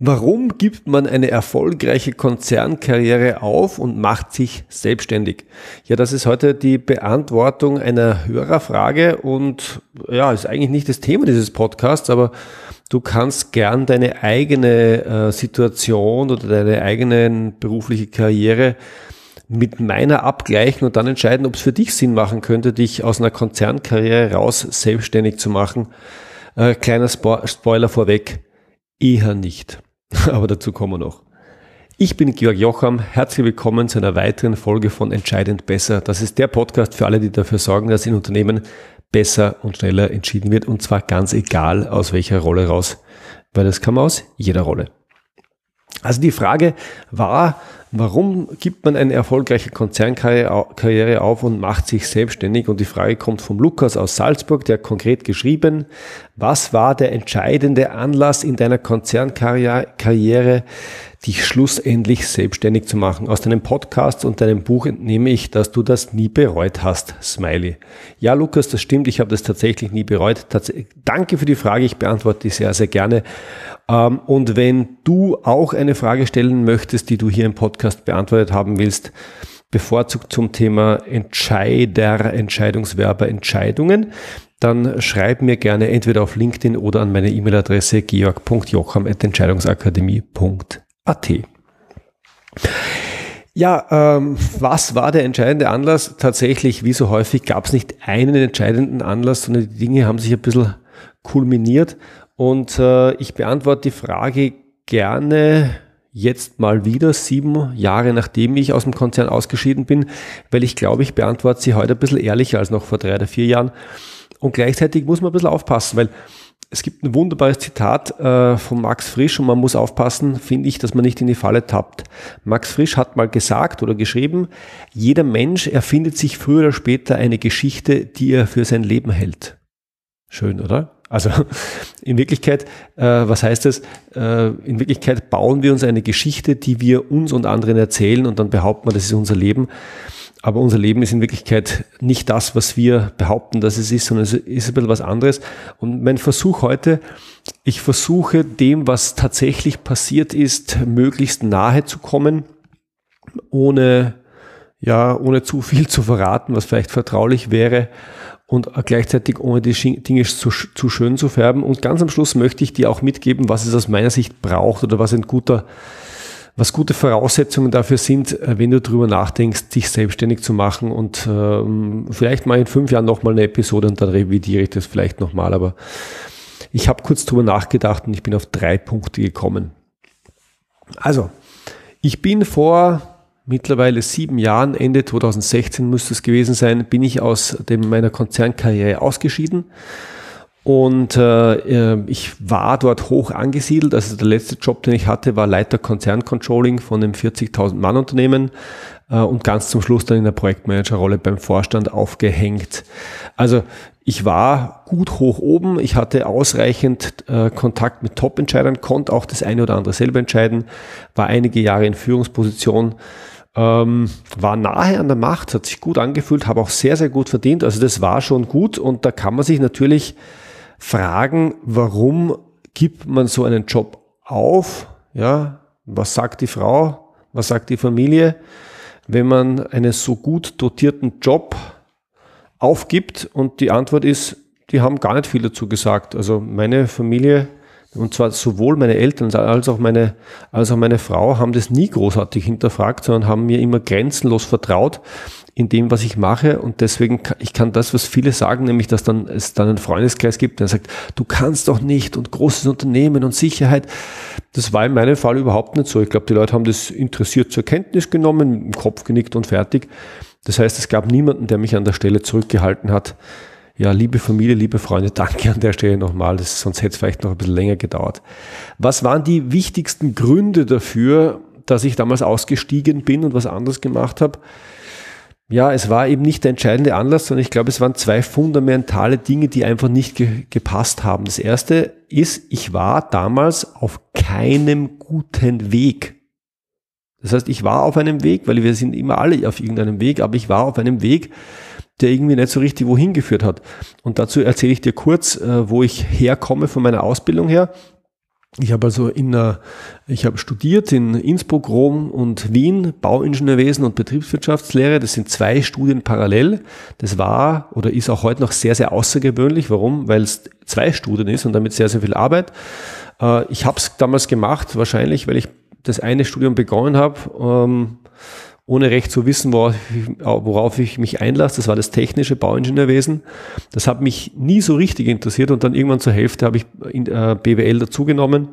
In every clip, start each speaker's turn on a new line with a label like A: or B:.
A: Warum gibt man eine erfolgreiche Konzernkarriere auf und macht sich selbstständig? Ja, das ist heute die Beantwortung einer Hörerfrage und ja, ist eigentlich nicht das Thema dieses Podcasts, aber du kannst gern deine eigene äh, Situation oder deine eigene berufliche Karriere mit meiner abgleichen und dann entscheiden, ob es für dich Sinn machen könnte, dich aus einer Konzernkarriere raus selbstständig zu machen. Äh, kleiner Spo Spoiler vorweg, eher nicht. aber dazu kommen wir noch. Ich bin Georg Jocham, herzlich willkommen zu einer weiteren Folge von Entscheidend Besser. Das ist der Podcast für alle, die dafür sorgen, dass in Unternehmen besser und schneller entschieden wird und zwar ganz egal aus welcher Rolle raus, weil das man aus jeder Rolle. Also die Frage war, warum gibt man eine erfolgreiche Konzernkarriere auf und macht sich selbstständig? Und die Frage kommt vom Lukas aus Salzburg, der konkret geschrieben, was war der entscheidende Anlass in deiner Konzernkarriere, dich schlussendlich selbstständig zu machen. Aus deinem Podcast und deinem Buch entnehme ich, dass du das nie bereut hast. Smiley. Ja, Lukas, das stimmt. Ich habe das tatsächlich nie bereut. Tats Danke für die Frage. Ich beantworte die sehr, sehr gerne. Ähm, und wenn du auch eine Frage stellen möchtest, die du hier im Podcast beantwortet haben willst, bevorzugt zum Thema Entscheider, Entscheidungswerber, Entscheidungen, dann schreib mir gerne entweder auf LinkedIn oder an meine E-Mail-Adresse georg.jocham.entscheidungsakademie.de AT. Ja, ähm, was war der entscheidende Anlass? Tatsächlich, wie so häufig, gab es nicht einen entscheidenden Anlass, sondern die Dinge haben sich ein bisschen kulminiert. Und äh, ich beantworte die Frage gerne jetzt mal wieder, sieben Jahre nachdem ich aus dem Konzern ausgeschieden bin, weil ich glaube, ich beantworte sie heute ein bisschen ehrlicher als noch vor drei oder vier Jahren. Und gleichzeitig muss man ein bisschen aufpassen, weil es gibt ein wunderbares Zitat äh, von Max Frisch und man muss aufpassen, finde ich, dass man nicht in die Falle tappt. Max Frisch hat mal gesagt oder geschrieben, jeder Mensch erfindet sich früher oder später eine Geschichte, die er für sein Leben hält. Schön, oder? Also in Wirklichkeit, äh, was heißt das? Äh, in Wirklichkeit bauen wir uns eine Geschichte, die wir uns und anderen erzählen und dann behaupten wir, das ist unser Leben. Aber unser Leben ist in Wirklichkeit nicht das, was wir behaupten, dass es ist, sondern es ist ein bisschen was anderes. Und mein Versuch heute, ich versuche dem, was tatsächlich passiert ist, möglichst nahe zu kommen, ohne, ja, ohne zu viel zu verraten, was vielleicht vertraulich wäre und gleichzeitig ohne die Dinge zu, zu schön zu färben. Und ganz am Schluss möchte ich dir auch mitgeben, was es aus meiner Sicht braucht oder was ein guter was gute Voraussetzungen dafür sind, äh, wenn du darüber nachdenkst, dich selbstständig zu machen und ähm, vielleicht mal in fünf Jahren nochmal eine Episode und dann revidiere ich das vielleicht nochmal. Aber ich habe kurz drüber nachgedacht und ich bin auf drei Punkte gekommen. Also, ich bin vor mittlerweile sieben Jahren, Ende 2016 müsste es gewesen sein, bin ich aus dem, meiner Konzernkarriere ausgeschieden und äh, äh, ich war dort hoch angesiedelt. Also der letzte Job, den ich hatte, war Leiter Konzerncontrolling von einem 40.000 Mann Unternehmen äh, und ganz zum Schluss dann in der Projektmanagerrolle beim Vorstand aufgehängt. Also ich war gut hoch oben, ich hatte ausreichend äh, Kontakt mit Top-Entscheidern, konnte auch das eine oder andere selber entscheiden, war einige Jahre in Führungsposition, ähm, war nahe an der Macht, hat sich gut angefühlt, habe auch sehr, sehr gut verdient. Also das war schon gut und da kann man sich natürlich fragen, warum gibt man so einen Job auf? Ja, was sagt die Frau? Was sagt die Familie? Wenn man einen so gut dotierten Job aufgibt und die Antwort ist, die haben gar nicht viel dazu gesagt. Also meine Familie und zwar sowohl meine Eltern als auch meine, als auch meine Frau haben das nie großartig hinterfragt, sondern haben mir immer grenzenlos vertraut in dem, was ich mache. Und deswegen, ich kann das, was viele sagen, nämlich, dass dann es dann einen Freundeskreis gibt, der sagt, du kannst doch nicht und großes Unternehmen und Sicherheit. Das war in meinem Fall überhaupt nicht so. Ich glaube, die Leute haben das interessiert zur Kenntnis genommen, dem Kopf genickt und fertig. Das heißt, es gab niemanden, der mich an der Stelle zurückgehalten hat. Ja, liebe Familie, liebe Freunde, danke an der Stelle nochmal, das, sonst hätte es vielleicht noch ein bisschen länger gedauert. Was waren die wichtigsten Gründe dafür, dass ich damals ausgestiegen bin und was anderes gemacht habe? ja, es war eben nicht der entscheidende Anlass, sondern ich glaube, es waren zwei fundamentale Dinge, die einfach nicht ge gepasst haben. Das erste ist, ich war damals auf keinem guten Weg. Das heißt, ich war auf einem Weg, weil wir sind immer alle auf irgendeinem Weg, aber ich war auf einem Weg, der irgendwie nicht so richtig wohin geführt hat. Und dazu erzähle ich dir kurz, äh, wo ich herkomme von meiner Ausbildung her. Ich habe also in, ich habe studiert in Innsbruck, Rom und Wien Bauingenieurwesen und Betriebswirtschaftslehre. Das sind zwei Studien parallel. Das war oder ist auch heute noch sehr, sehr außergewöhnlich. Warum? Weil es zwei Studien ist und damit sehr, sehr viel Arbeit. Äh, ich habe es damals gemacht, wahrscheinlich, weil ich das eine Studium begonnen habe ähm, ohne recht zu wissen, worauf ich, mich einlasse. Das war das technische Bauingenieurwesen. Das hat mich nie so richtig interessiert und dann irgendwann zur Hälfte habe ich äh, BWL dazugenommen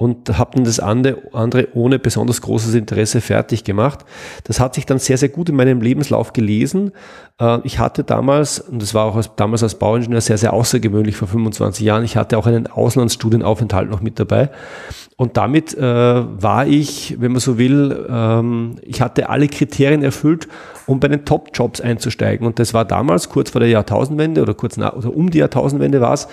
A: und habe dann das andere ohne besonders großes Interesse fertig gemacht. Das hat sich dann sehr, sehr gut in meinem Lebenslauf gelesen. Äh, ich hatte damals, und das war auch als, damals als Bauingenieur sehr, sehr außergewöhnlich vor 25 Jahren, ich hatte auch einen Auslandsstudienaufenthalt noch mit dabei. Und damit äh, war ich, wenn man so will, ähm, ich hatte alle Kriterien erfüllt, um bei den Top-Jobs einzusteigen. Und das war damals, kurz vor der Jahrtausendwende oder kurz nach, oder um die Jahrtausendwende war es,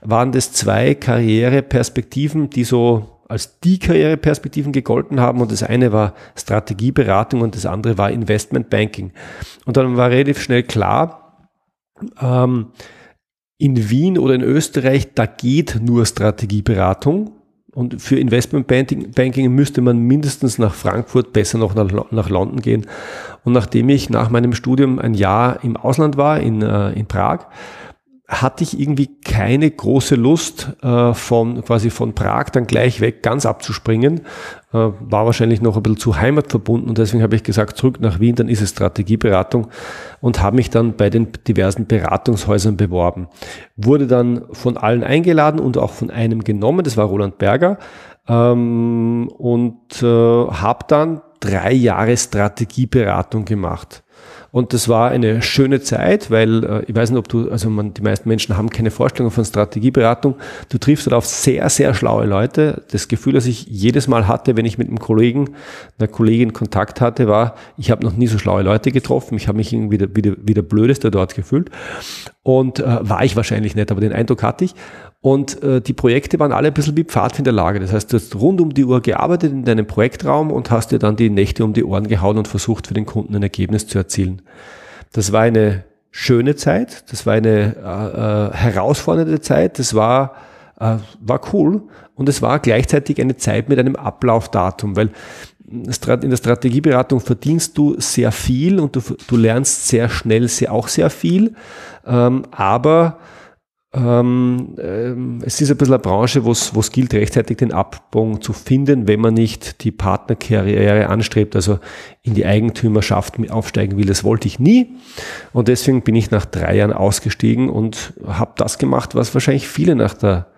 A: waren das zwei Karriereperspektiven, die so als die Karriereperspektiven gegolten haben. Und das eine war Strategieberatung und das andere war Investmentbanking. Und dann war relativ schnell klar, ähm, in Wien oder in Österreich, da geht nur Strategieberatung. Und für Investmentbanking müsste man mindestens nach Frankfurt, besser noch nach, nach London gehen. Und nachdem ich nach meinem Studium ein Jahr im Ausland war, in, äh, in Prag, hatte ich irgendwie keine große Lust, äh, von quasi von Prag dann gleich weg ganz abzuspringen. Äh, war wahrscheinlich noch ein bisschen zu heimatverbunden und deswegen habe ich gesagt, zurück nach Wien, dann ist es Strategieberatung und habe mich dann bei den diversen Beratungshäusern beworben. Wurde dann von allen eingeladen und auch von einem genommen, das war Roland Berger. Ähm, und äh, habe dann drei Jahre Strategieberatung gemacht. Und das war eine schöne Zeit, weil äh, ich weiß nicht, ob du, also man, die meisten Menschen haben keine Vorstellung von Strategieberatung. Du triffst dort auf sehr, sehr schlaue Leute. Das Gefühl, das ich jedes Mal hatte, wenn ich mit einem Kollegen, einer Kollegin Kontakt hatte, war, ich habe noch nie so schlaue Leute getroffen. Ich habe mich irgendwie wieder, wieder, wieder blödester dort gefühlt. Und äh, war ich wahrscheinlich nicht, aber den Eindruck hatte ich. Und äh, die Projekte waren alle ein bisschen wie Pfadfinderlage. Das heißt, du hast rund um die Uhr gearbeitet in deinem Projektraum und hast dir dann die Nächte um die Ohren gehauen und versucht, für den Kunden ein Ergebnis zu erzielen. Das war eine schöne Zeit, das war eine äh, äh herausfordernde Zeit, das war, äh, war cool und es war gleichzeitig eine Zeit mit einem Ablaufdatum, weil in der Strategieberatung verdienst du sehr viel und du, du lernst sehr schnell sehr, auch sehr viel, ähm, aber ähm, ähm, es ist ein bisschen eine Branche, wo es gilt, rechtzeitig den Absprung zu finden, wenn man nicht die Partnerkarriere anstrebt, also in die Eigentümerschaft aufsteigen will. Das wollte ich nie. Und deswegen bin ich nach drei Jahren ausgestiegen und habe das gemacht, was wahrscheinlich viele nach der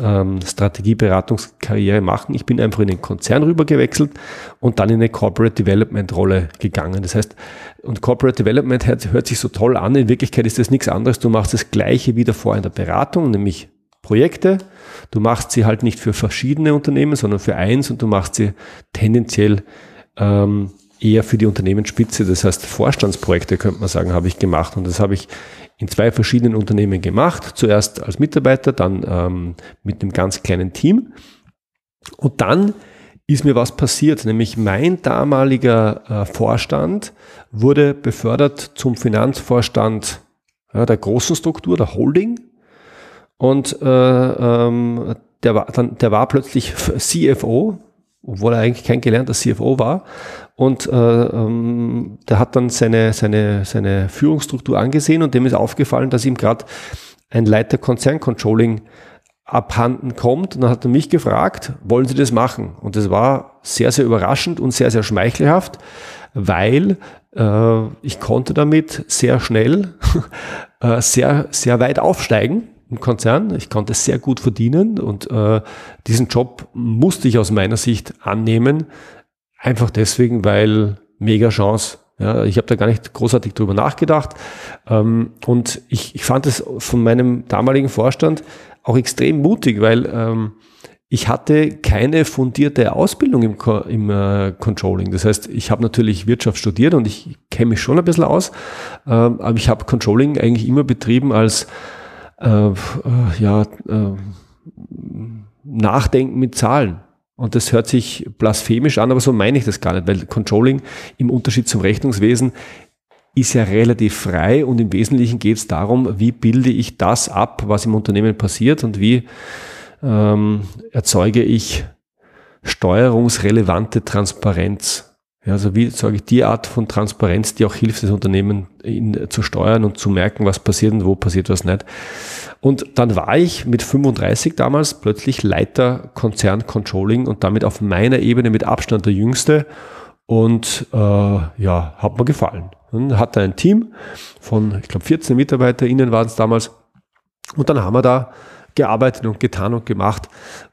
A: ähm, Strategieberatungskarriere machen. Ich bin einfach in den Konzern rüber gewechselt und dann in eine Corporate Development Rolle gegangen. Das heißt, und Corporate Development hört, hört sich so toll an. In Wirklichkeit ist das nichts anderes. Du machst das Gleiche wie davor in der Beratung, nämlich Projekte. Du machst sie halt nicht für verschiedene Unternehmen, sondern für eins und du machst sie tendenziell ähm, eher für die Unternehmensspitze. Das heißt, Vorstandsprojekte könnte man sagen, habe ich gemacht. Und das habe ich in zwei verschiedenen Unternehmen gemacht. Zuerst als Mitarbeiter, dann ähm, mit einem ganz kleinen Team. Und dann ist mir was passiert, nämlich mein damaliger äh, Vorstand wurde befördert zum Finanzvorstand ja, der großen Struktur, der Holding. Und äh, ähm, der, war, dann, der war plötzlich CFO, obwohl er eigentlich kein gelernter CFO war. Und äh, ähm, der hat dann seine, seine, seine Führungsstruktur angesehen und dem ist aufgefallen, dass ihm gerade ein Leiter Konzerncontrolling abhanden kommt. Und dann hat er mich gefragt, wollen Sie das machen? Und das war sehr, sehr überraschend und sehr, sehr schmeichelhaft, weil äh, ich konnte damit sehr schnell äh, sehr, sehr weit aufsteigen im Konzern. Ich konnte sehr gut verdienen und äh, diesen Job musste ich aus meiner Sicht annehmen. Einfach deswegen, weil mega Chance. Ja, ich habe da gar nicht großartig drüber nachgedacht. Ähm, und ich, ich fand es von meinem damaligen Vorstand auch extrem mutig, weil ähm, ich hatte keine fundierte Ausbildung im, im äh, Controlling. Das heißt, ich habe natürlich Wirtschaft studiert und ich kenne mich schon ein bisschen aus, ähm, aber ich habe Controlling eigentlich immer betrieben als äh, äh, ja, äh, Nachdenken mit Zahlen. Und das hört sich blasphemisch an, aber so meine ich das gar nicht, weil Controlling im Unterschied zum Rechnungswesen ist ja relativ frei und im Wesentlichen geht es darum, wie bilde ich das ab, was im Unternehmen passiert und wie ähm, erzeuge ich steuerungsrelevante Transparenz. Ja, also wie sage ich die Art von Transparenz, die auch hilft, das Unternehmen in, zu steuern und zu merken, was passiert und wo passiert was nicht. Und dann war ich mit 35 damals plötzlich Leiter Konzern Controlling und damit auf meiner Ebene mit Abstand der Jüngste und äh, ja, hat mir gefallen. Und hatte ein Team von, ich glaube, 14 MitarbeiterInnen waren es damals. Und dann haben wir da gearbeitet und getan und gemacht.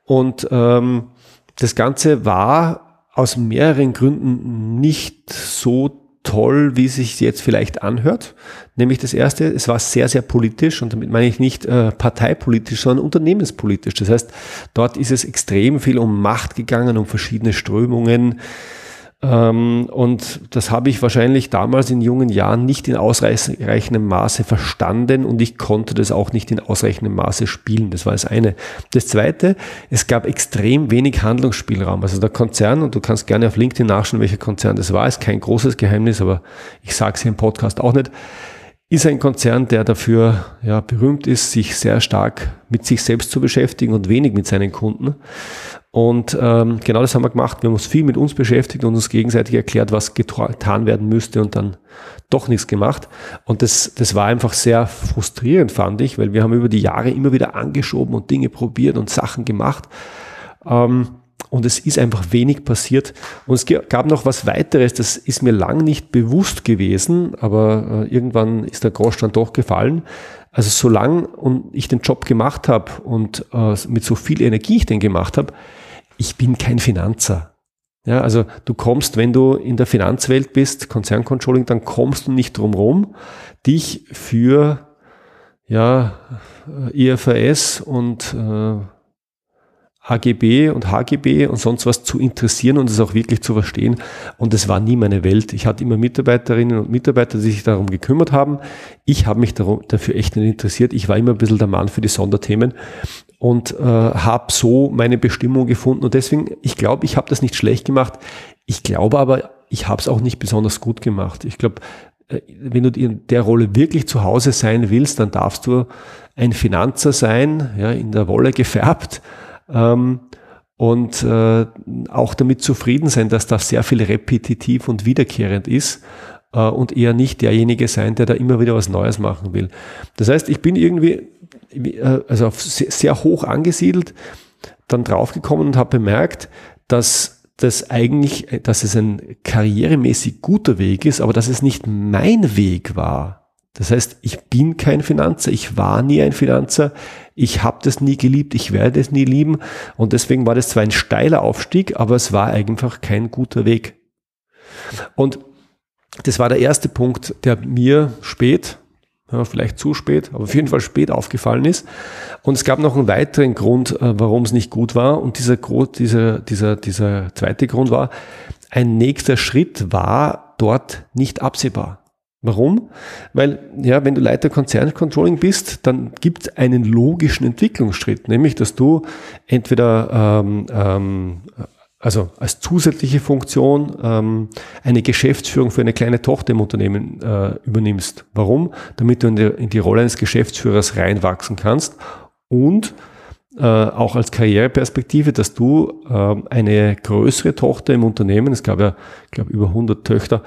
A: Und ähm, das Ganze war aus mehreren Gründen nicht so toll, wie es sich jetzt vielleicht anhört. Nämlich das erste, es war sehr, sehr politisch und damit meine ich nicht äh, parteipolitisch, sondern unternehmenspolitisch. Das heißt, dort ist es extrem viel um Macht gegangen, um verschiedene Strömungen, und das habe ich wahrscheinlich damals in jungen Jahren nicht in ausreichendem Maße verstanden und ich konnte das auch nicht in ausreichendem Maße spielen. Das war das eine. Das zweite, es gab extrem wenig Handlungsspielraum. Also der Konzern, und du kannst gerne auf LinkedIn nachschauen, welcher Konzern das war, ist kein großes Geheimnis, aber ich sage es hier im Podcast auch nicht ist ein Konzern, der dafür ja, berühmt ist, sich sehr stark mit sich selbst zu beschäftigen und wenig mit seinen Kunden. Und ähm, genau das haben wir gemacht. Wir haben uns viel mit uns beschäftigt und uns gegenseitig erklärt, was getan werden müsste und dann doch nichts gemacht. Und das, das war einfach sehr frustrierend, fand ich, weil wir haben über die Jahre immer wieder angeschoben und Dinge probiert und Sachen gemacht. Ähm, und es ist einfach wenig passiert. Und es gab noch was weiteres, das ist mir lang nicht bewusst gewesen, aber äh, irgendwann ist der Grosch dann doch gefallen. Also solange ich den Job gemacht habe und äh, mit so viel Energie ich den gemacht habe, ich bin kein Finanzer. Ja, also du kommst, wenn du in der Finanzwelt bist, Konzerncontrolling, dann kommst du nicht drum rum, dich für ja, IFRS und äh, HGB und HGB und sonst was zu interessieren und es auch wirklich zu verstehen. Und es war nie meine Welt. Ich hatte immer Mitarbeiterinnen und Mitarbeiter, die sich darum gekümmert haben. Ich habe mich darum, dafür echt nicht interessiert. Ich war immer ein bisschen der Mann für die Sonderthemen und äh, habe so meine Bestimmung gefunden. Und deswegen, ich glaube, ich habe das nicht schlecht gemacht. Ich glaube aber, ich habe es auch nicht besonders gut gemacht. Ich glaube, äh, wenn du in der Rolle wirklich zu Hause sein willst, dann darfst du ein Finanzer sein, ja, in der Wolle gefärbt ähm, und äh, auch damit zufrieden sein, dass das sehr viel repetitiv und wiederkehrend ist äh, und eher nicht derjenige sein, der da immer wieder was Neues machen will. Das heißt, ich bin irgendwie äh, also sehr, sehr hoch angesiedelt, dann draufgekommen und habe bemerkt, dass das eigentlich, dass es ein karrieremäßig guter Weg ist, aber dass es nicht mein Weg war. Das heißt, ich bin kein Finanzer, ich war nie ein Finanzer, ich habe das nie geliebt, ich werde es nie lieben und deswegen war das zwar ein steiler Aufstieg, aber es war einfach kein guter Weg. Und das war der erste Punkt, der mir spät, ja, vielleicht zu spät, aber auf jeden Fall spät aufgefallen ist. Und es gab noch einen weiteren Grund, äh, warum es nicht gut war. Und dieser, dieser, dieser, dieser zweite Grund war, ein nächster Schritt war dort nicht absehbar. Warum? Weil, ja, wenn du Leiter Konzerncontrolling bist, dann gibt es einen logischen Entwicklungsschritt, nämlich, dass du entweder ähm, ähm, also als zusätzliche Funktion ähm, eine Geschäftsführung für eine kleine Tochter im Unternehmen äh, übernimmst. Warum? Damit du in die, in die Rolle eines Geschäftsführers reinwachsen kannst und äh, auch als Karriereperspektive, dass du äh, eine größere Tochter im Unternehmen, es gab ja, ich glaube, über 100 Töchter,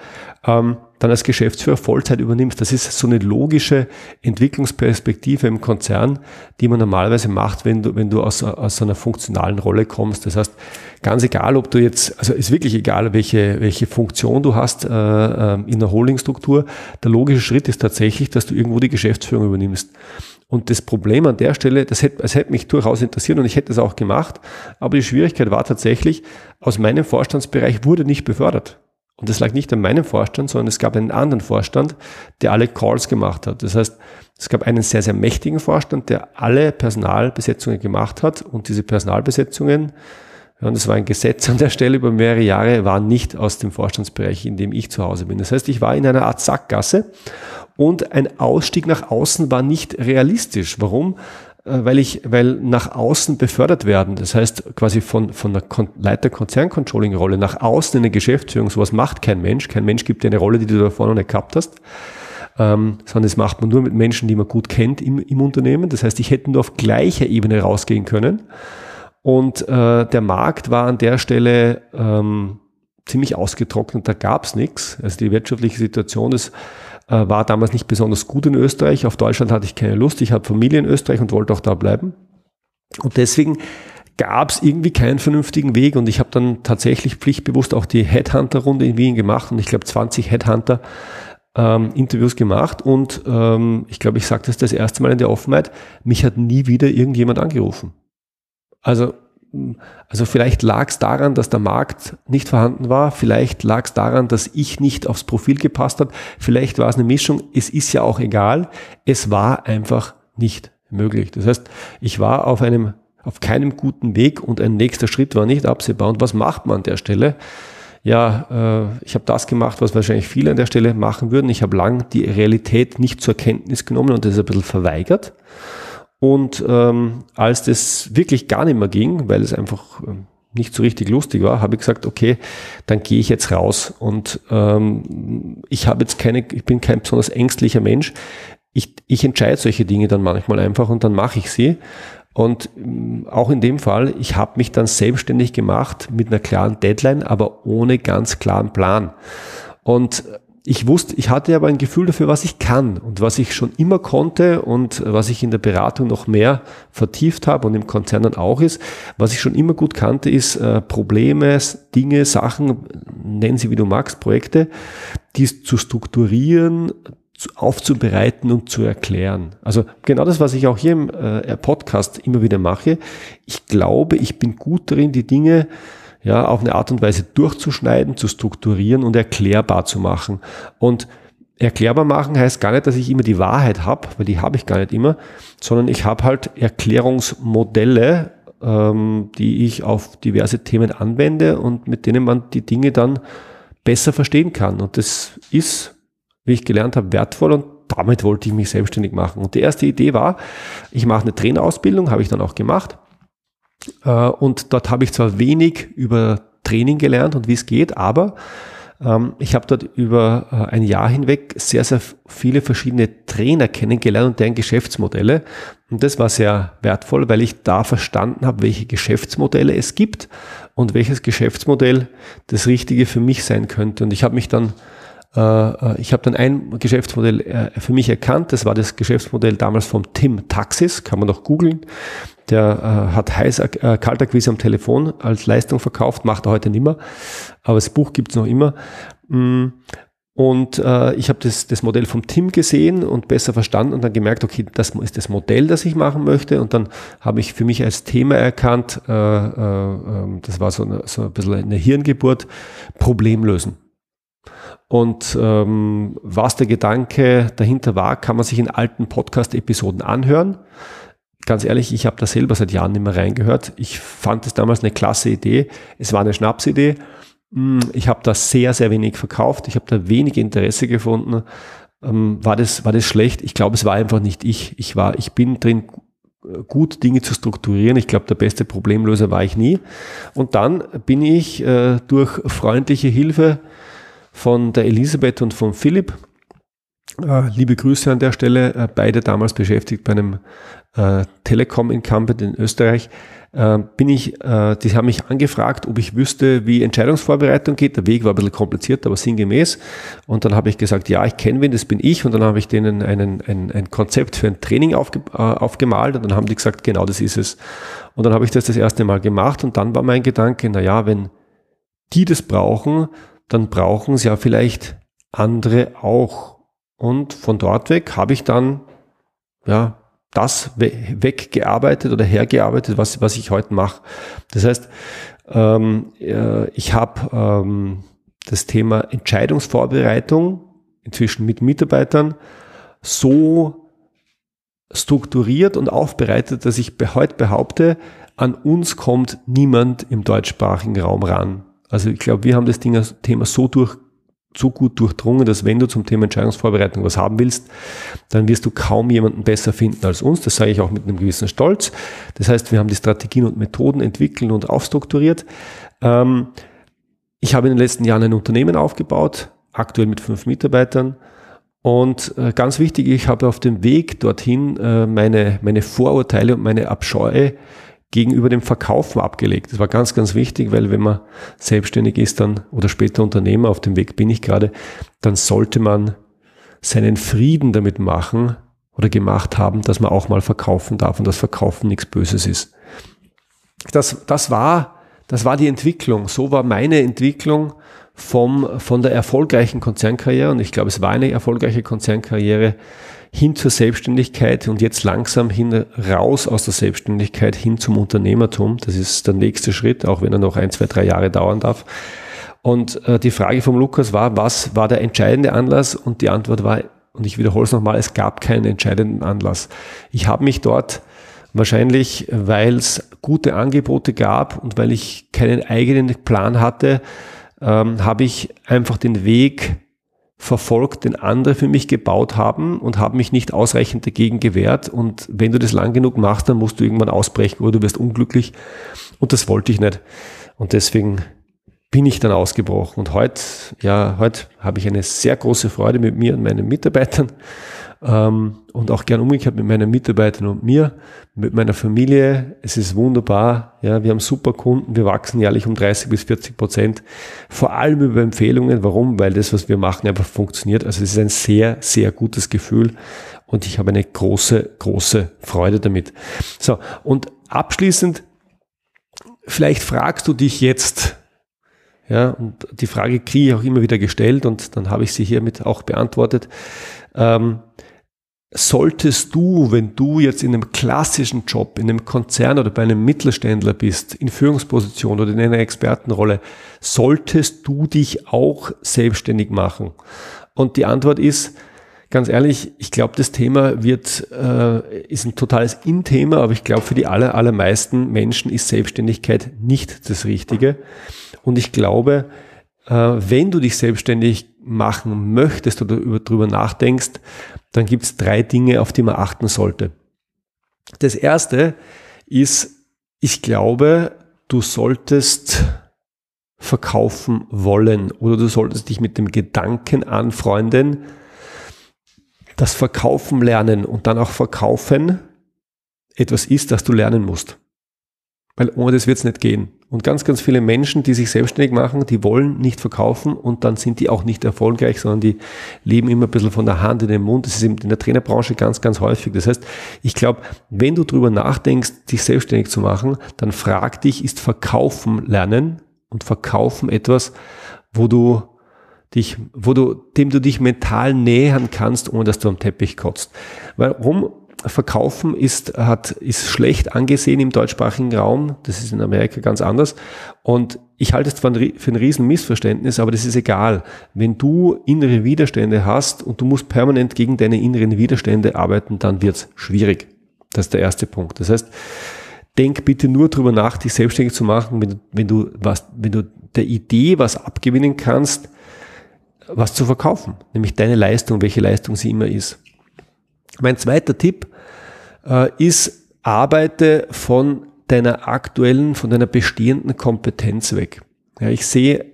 A: ähm, dann als Geschäftsführer Vollzeit übernimmst. Das ist so eine logische Entwicklungsperspektive im Konzern, die man normalerweise macht, wenn du, wenn du aus, aus einer funktionalen Rolle kommst. Das heißt, ganz egal, ob du jetzt, also ist wirklich egal, welche, welche Funktion du hast äh, äh in der Holdingstruktur, der logische Schritt ist tatsächlich, dass du irgendwo die Geschäftsführung übernimmst. Und das Problem an der Stelle, das hätte, das hätte mich durchaus interessiert und ich hätte es auch gemacht, aber die Schwierigkeit war tatsächlich, aus meinem Vorstandsbereich wurde nicht befördert. Und das lag nicht an meinem Vorstand, sondern es gab einen anderen Vorstand, der alle Calls gemacht hat. Das heißt, es gab einen sehr, sehr mächtigen Vorstand, der alle Personalbesetzungen gemacht hat und diese Personalbesetzungen, ja, und es war ein Gesetz an der Stelle über mehrere Jahre, waren nicht aus dem Vorstandsbereich, in dem ich zu Hause bin. Das heißt, ich war in einer Art Sackgasse und ein Ausstieg nach außen war nicht realistisch. Warum? Äh, weil ich, weil nach außen befördert werden, das heißt quasi von, von der Kon Leiter Konzerncontrolling-Rolle nach außen in eine Geschäftsführung, sowas macht kein Mensch. Kein Mensch gibt dir eine Rolle, die du da vorne nicht gehabt hast. ähm, sondern das macht man nur mit Menschen, die man gut kennt im, im Unternehmen. Das heißt, ich hätte nur auf gleicher Ebene rausgehen können. Und äh, der Markt war an der Stelle ähm, ziemlich ausgetrocknet, da gab es nichts. Also die wirtschaftliche Situation ist, äh, war damals nicht besonders gut in Österreich. Auf Deutschland hatte ich keine Lust. Ich habe Familie in Österreich und wollte auch da bleiben. Und deswegen gab es irgendwie keinen vernünftigen Weg und ich habe dann tatsächlich pflichtbewusst auch die Headhunter-Runde in Wien gemacht und ich glaube 20 Headhunter ähm, Interviews gemacht und ähm, ich glaube, ich sage das das erste Mal in der Offenheit, mich hat nie wieder irgendjemand angerufen. Also, also vielleicht lag es daran, dass der Markt nicht vorhanden war, vielleicht lag es daran, dass ich nicht aufs Profil gepasst hat, vielleicht war es eine Mischung, es ist ja auch egal, es war einfach nicht möglich. Das heißt, ich war auf einem, auf keinem guten Weg und ein nächster Schritt war nicht absehbar. Und was macht man an der Stelle? Ja, äh, ich habe das gemacht, was wahrscheinlich viele an der Stelle machen würden. Ich habe lang die Realität nicht zur Kenntnis genommen und das ein bisschen verweigert. Und ähm, als das wirklich gar nicht mehr ging, weil es einfach ähm, nicht so richtig lustig war, habe ich gesagt, okay, dann gehe ich jetzt raus. Und ähm, ich habe jetzt keine, ich bin kein besonders ängstlicher Mensch. Ich, ich entscheide solche Dinge dann manchmal einfach und dann mache ich sie. Und ähm, auch in dem Fall, ich habe mich dann selbstständig gemacht mit einer klaren Deadline, aber ohne ganz klaren Plan. Und ich wusste, ich hatte aber ein Gefühl dafür, was ich kann und was ich schon immer konnte und was ich in der Beratung noch mehr vertieft habe und im Konzern dann auch ist. Was ich schon immer gut kannte, ist äh, Probleme, Dinge, Sachen, nennen sie wie du magst, Projekte, die zu strukturieren, aufzubereiten und zu erklären. Also genau das, was ich auch hier im äh, Podcast immer wieder mache. Ich glaube, ich bin gut darin, die Dinge ja, auf eine Art und Weise durchzuschneiden, zu strukturieren und erklärbar zu machen. Und erklärbar machen heißt gar nicht, dass ich immer die Wahrheit habe, weil die habe ich gar nicht immer, sondern ich habe halt Erklärungsmodelle, ähm, die ich auf diverse Themen anwende und mit denen man die Dinge dann besser verstehen kann. Und das ist, wie ich gelernt habe, wertvoll und damit wollte ich mich selbstständig machen. Und die erste Idee war, ich mache eine Trainerausbildung, habe ich dann auch gemacht und dort habe ich zwar wenig über Training gelernt und wie es geht, aber ähm, ich habe dort über äh, ein Jahr hinweg sehr, sehr viele verschiedene Trainer kennengelernt und deren Geschäftsmodelle. Und das war sehr wertvoll, weil ich da verstanden habe, welche Geschäftsmodelle es gibt und welches Geschäftsmodell das Richtige für mich sein könnte. Und ich habe mich dann äh, ich habe dann ein Geschäftsmodell für mich erkannt. Das war das Geschäftsmodell damals vom Tim Taxis, kann man noch googeln. Der äh, hat heiß äh, Kaltakquise am Telefon als Leistung verkauft, macht er heute nicht mehr, aber das Buch gibt's noch immer. Mm, und äh, ich habe das, das Modell vom Tim gesehen und besser verstanden und dann gemerkt, okay, das ist das Modell, das ich machen möchte. Und dann habe ich für mich als Thema erkannt, äh, äh, ähm, das war so, eine, so ein bisschen eine Hirngeburt, Problem lösen. Und ähm, was der Gedanke dahinter war, kann man sich in alten Podcast-Episoden anhören ganz ehrlich, ich habe da selber seit Jahren nicht mehr reingehört. Ich fand es damals eine klasse Idee. Es war eine Schnapsidee. Hm, ich habe da sehr, sehr wenig verkauft. Ich habe da wenig Interesse gefunden. Ähm, war das, war das schlecht? Ich glaube, es war einfach nicht ich. Ich war, ich bin drin gut Dinge zu strukturieren. Ich glaube, der beste Problemlöser war ich nie. Und dann bin ich äh, durch freundliche Hilfe von der Elisabeth und von Philipp äh, liebe Grüße an der Stelle, äh, beide damals beschäftigt bei einem äh, Telekom Incumbent in Österreich, bin ich, die haben mich angefragt, ob ich wüsste, wie Entscheidungsvorbereitung geht. Der Weg war ein bisschen kompliziert, aber sinngemäß. Und dann habe ich gesagt, ja, ich kenne wen, das bin ich. Und dann habe ich denen einen, ein, ein Konzept für ein Training aufge, aufgemalt und dann haben die gesagt, genau das ist es. Und dann habe ich das das erste Mal gemacht und dann war mein Gedanke, na ja, wenn die das brauchen, dann brauchen es ja vielleicht andere auch. Und von dort weg habe ich dann ja das weggearbeitet oder hergearbeitet, was, was ich heute mache. Das heißt, ähm, äh, ich habe ähm, das Thema Entscheidungsvorbereitung inzwischen mit Mitarbeitern so strukturiert und aufbereitet, dass ich heute behaupte, an uns kommt niemand im deutschsprachigen Raum ran. Also ich glaube, wir haben das Thema so durch, so gut durchdrungen, dass wenn du zum Thema Entscheidungsvorbereitung was haben willst, dann wirst du kaum jemanden besser finden als uns. Das sage ich auch mit einem gewissen Stolz. Das heißt, wir haben die Strategien und Methoden entwickelt und aufstrukturiert. Ähm, ich habe in den letzten Jahren ein Unternehmen aufgebaut, aktuell mit fünf Mitarbeitern. Und äh, ganz wichtig, ich habe auf dem Weg dorthin äh, meine, meine Vorurteile und meine Abscheu gegenüber dem Verkaufen abgelegt. Das war ganz, ganz wichtig, weil wenn man selbstständig ist dann oder später Unternehmer, auf dem Weg bin ich gerade, dann sollte man seinen Frieden damit machen oder gemacht haben, dass man auch mal verkaufen darf und das Verkaufen nichts Böses ist. Das, das war, das war die Entwicklung. So war meine Entwicklung vom, von der erfolgreichen Konzernkarriere und ich glaube, es war eine erfolgreiche Konzernkarriere hin zur Selbstständigkeit und jetzt langsam hin raus aus der Selbstständigkeit hin zum Unternehmertum. Das ist der nächste Schritt, auch wenn er noch ein, zwei, drei Jahre dauern darf. Und äh, die Frage vom Lukas war, was war der entscheidende Anlass? Und die Antwort war, und ich wiederhole es nochmal, es gab keinen entscheidenden Anlass. Ich habe mich dort wahrscheinlich, weil es gute Angebote gab und weil ich keinen eigenen Plan hatte, ähm, habe ich einfach den Weg verfolgt, den andere für mich gebaut haben und habe mich nicht ausreichend dagegen gewehrt. Und wenn du das lang genug machst, dann musst du irgendwann ausbrechen oder du wirst unglücklich. Und das wollte ich nicht. Und deswegen bin ich dann ausgebrochen. Und heute, ja, heute habe ich eine sehr große Freude mit mir und meinen Mitarbeitern ähm, und auch gern umgekehrt mit meinen Mitarbeitern und mir, mit meiner Familie. Es ist wunderbar. Ja, wir haben super Kunden. Wir wachsen jährlich um 30 bis 40 Prozent. Vor allem über Empfehlungen. Warum? Weil das, was wir machen, einfach funktioniert. Also es ist ein sehr, sehr gutes Gefühl und ich habe eine große, große Freude damit. So. Und abschließend, vielleicht fragst du dich jetzt, ja, und die Frage kriege ich auch immer wieder gestellt und dann habe ich sie hiermit auch beantwortet. Ähm, solltest du, wenn du jetzt in einem klassischen Job, in einem Konzern oder bei einem Mittelständler bist, in Führungsposition oder in einer Expertenrolle, solltest du dich auch selbstständig machen? Und die Antwort ist, ganz ehrlich, ich glaube, das Thema wird, äh, ist ein totales In-Thema, aber ich glaube, für die aller, allermeisten Menschen ist Selbstständigkeit nicht das Richtige. Und ich glaube, äh, wenn du dich selbstständig machen möchtest oder darüber nachdenkst, dann gibt es drei Dinge, auf die man achten sollte. Das erste ist, ich glaube, du solltest verkaufen wollen oder du solltest dich mit dem Gedanken anfreunden, dass Verkaufen lernen und dann auch verkaufen etwas ist, das du lernen musst. Weil ohne das wird es nicht gehen. Und ganz, ganz viele Menschen, die sich selbstständig machen, die wollen nicht verkaufen und dann sind die auch nicht erfolgreich, sondern die leben immer ein bisschen von der Hand in den Mund. Das ist in der Trainerbranche ganz, ganz häufig. Das heißt, ich glaube, wenn du drüber nachdenkst, dich selbstständig zu machen, dann frag dich, ist Verkaufen lernen und Verkaufen etwas, wo du dich, wo du, dem du dich mental nähern kannst, ohne dass du am Teppich kotzt. Warum Verkaufen ist, hat, ist schlecht angesehen im deutschsprachigen Raum. Das ist in Amerika ganz anders. Und ich halte es zwar für ein riesen Missverständnis, aber das ist egal. Wenn du innere Widerstände hast und du musst permanent gegen deine inneren Widerstände arbeiten, dann wird's schwierig. Das ist der erste Punkt. Das heißt, denk bitte nur drüber nach, dich selbstständig zu machen, wenn du, wenn du was, wenn du der Idee was abgewinnen kannst, was zu verkaufen. Nämlich deine Leistung, welche Leistung sie immer ist. Mein zweiter Tipp äh, ist, arbeite von deiner aktuellen, von deiner bestehenden Kompetenz weg. Ja, ich sehe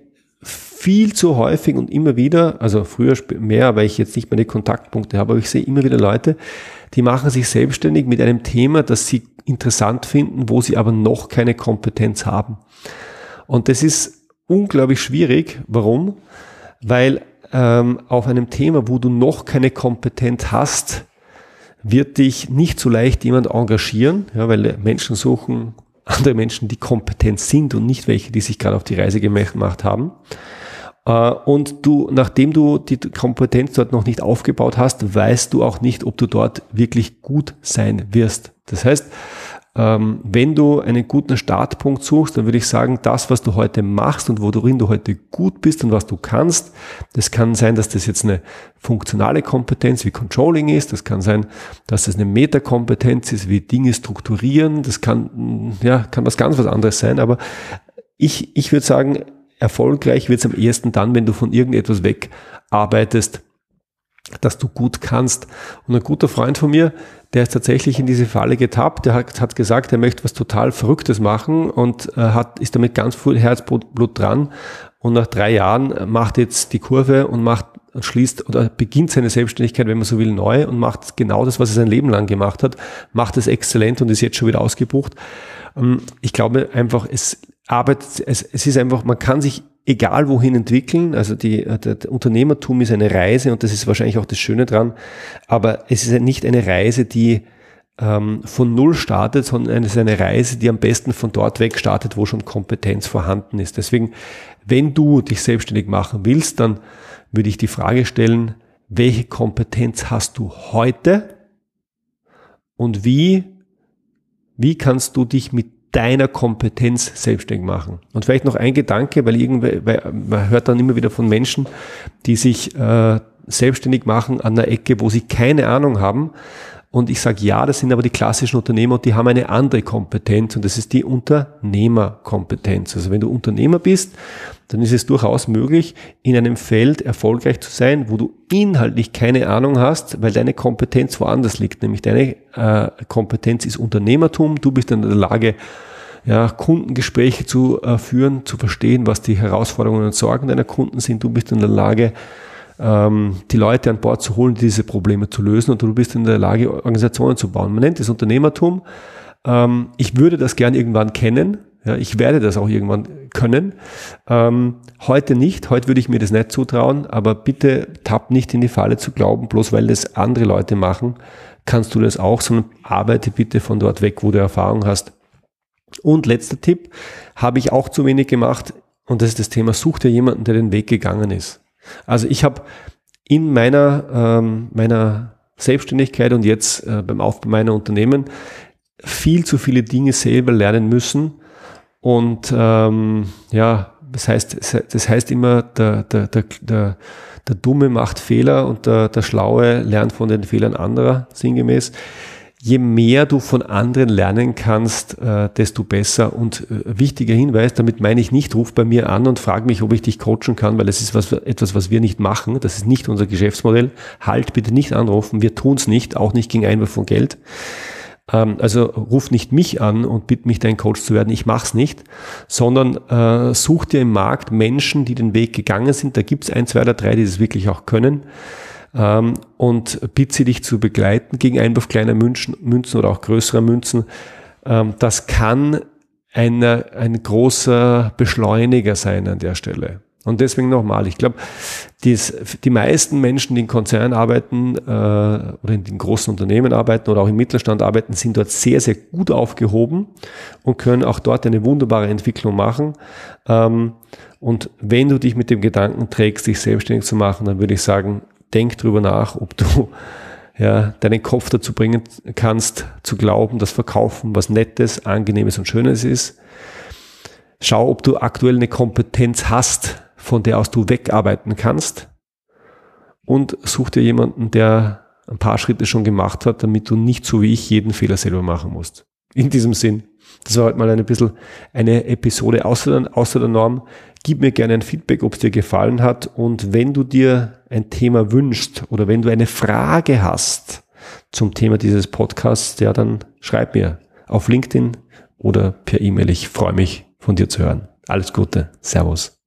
A: viel zu häufig und immer wieder, also früher mehr, weil ich jetzt nicht meine Kontaktpunkte habe, aber ich sehe immer wieder Leute, die machen sich selbstständig mit einem Thema, das sie interessant finden, wo sie aber noch keine Kompetenz haben. Und das ist unglaublich schwierig. Warum? Weil ähm, auf einem Thema, wo du noch keine Kompetenz hast, wird dich nicht so leicht jemand engagieren, ja, weil Menschen suchen andere Menschen, die kompetent sind und nicht welche, die sich gerade auf die Reise gemacht haben. Äh, und du, nachdem du die Kompetenz dort noch nicht aufgebaut hast, weißt du auch nicht, ob du dort wirklich gut sein wirst. Das heißt, wenn du einen guten Startpunkt suchst, dann würde ich sagen, das, was du heute machst und worin du heute gut bist und was du kannst, das kann sein, dass das jetzt eine funktionale Kompetenz wie Controlling ist, das kann sein, dass das eine Metakompetenz ist wie Dinge strukturieren, das kann, ja, kann was ganz was anderes sein, aber ich, ich würde sagen, erfolgreich wird es am ehesten dann, wenn du von irgendetwas wegarbeitest, dass du gut kannst. Und ein guter Freund von mir, der ist tatsächlich in diese Falle getappt, der hat, hat gesagt, er möchte was total Verrücktes machen und äh, hat, ist damit ganz viel Herzblut dran. Und nach drei Jahren macht jetzt die Kurve und macht und schließt oder beginnt seine Selbstständigkeit, wenn man so will, neu und macht genau das, was er sein Leben lang gemacht hat, macht es exzellent und ist jetzt schon wieder ausgebucht. Ähm, ich glaube einfach, es arbeitet, es, es ist einfach, man kann sich egal wohin entwickeln. Also die, äh, der, der Unternehmertum ist eine Reise und das ist wahrscheinlich auch das Schöne dran. Aber es ist nicht eine Reise, die ähm, von Null startet, sondern es ist eine Reise, die am besten von dort weg startet, wo schon Kompetenz vorhanden ist. Deswegen, wenn du dich selbstständig machen willst, dann würde ich die Frage stellen, welche Kompetenz hast du heute und wie, wie kannst du dich mit deiner Kompetenz selbstständig machen. Und vielleicht noch ein Gedanke, weil, irgendwie, weil man hört dann immer wieder von Menschen, die sich äh, selbstständig machen an der Ecke, wo sie keine Ahnung haben. Und ich sage ja, das sind aber die klassischen Unternehmer und die haben eine andere Kompetenz und das ist die Unternehmerkompetenz. Also wenn du Unternehmer bist, dann ist es durchaus möglich, in einem Feld erfolgreich zu sein, wo du inhaltlich keine Ahnung hast, weil deine Kompetenz woanders liegt. Nämlich deine äh, Kompetenz ist Unternehmertum. Du bist in der Lage, ja, Kundengespräche zu äh, führen, zu verstehen, was die Herausforderungen und Sorgen deiner Kunden sind. Du bist in der Lage, ähm, die Leute an Bord zu holen, diese Probleme zu lösen und du bist in der Lage, Organisationen zu bauen. Man nennt es Unternehmertum. Ähm, ich würde das gern irgendwann kennen. Ja, ich werde das auch irgendwann können. Ähm, heute nicht. Heute würde ich mir das nicht zutrauen. Aber bitte tapp nicht in die Falle zu glauben, bloß weil das andere Leute machen, kannst du das auch, sondern arbeite bitte von dort weg, wo du Erfahrung hast. Und letzter Tipp, habe ich auch zu wenig gemacht. Und das ist das Thema, such dir jemanden, der den Weg gegangen ist. Also ich habe in meiner, ähm, meiner Selbstständigkeit und jetzt äh, beim Aufbau meiner Unternehmen viel zu viele Dinge selber lernen müssen. Und ähm, ja, das heißt, das heißt immer, der, der, der, der, der Dumme macht Fehler und der, der Schlaue lernt von den Fehlern anderer, sinngemäß je mehr du von anderen lernen kannst, äh, desto besser. Und äh, wichtiger Hinweis, damit meine ich nicht, ruf bei mir an und frag mich, ob ich dich coachen kann, weil es ist was, etwas, was wir nicht machen. Das ist nicht unser Geschäftsmodell. Halt bitte nicht anrufen. Wir tun es nicht, auch nicht gegen Einwurf von Geld. Ähm, also ruf nicht mich an und bitte mich, dein Coach zu werden. Ich mach's nicht, sondern äh, such dir im Markt Menschen, die den Weg gegangen sind. Da gibt's ein, zwei oder drei, die das wirklich auch können ähm, und bitte dich zu begleiten gegen Einwurf kleiner Münzen, Münzen oder auch größerer Münzen. Ähm, das kann eine, ein großer Beschleuniger sein an der Stelle. Und deswegen nochmal, ich glaube, die meisten Menschen, die in Konzernen arbeiten äh, oder in den großen Unternehmen arbeiten oder auch im Mittelstand arbeiten, sind dort sehr, sehr gut aufgehoben und können auch dort eine wunderbare Entwicklung machen. Ähm, und wenn du dich mit dem Gedanken trägst, dich selbstständig zu machen, dann würde ich sagen, denk drüber nach, ob du ja, deinen Kopf dazu bringen kannst, zu glauben, dass Verkaufen was Nettes, Angenehmes und Schönes ist. Schau, ob du aktuell eine Kompetenz hast, von der aus du wegarbeiten kannst. Und such dir jemanden, der ein paar Schritte schon gemacht hat, damit du nicht so wie ich jeden Fehler selber machen musst. In diesem Sinn, das war heute mal ein bisschen eine Episode außer der, außer der Norm. Gib mir gerne ein Feedback, ob es dir gefallen hat. Und wenn du dir ein Thema wünschst oder wenn du eine Frage hast zum Thema dieses Podcasts, ja, dann schreib mir auf LinkedIn oder per E-Mail. Ich freue mich, von dir zu hören. Alles Gute. Servus.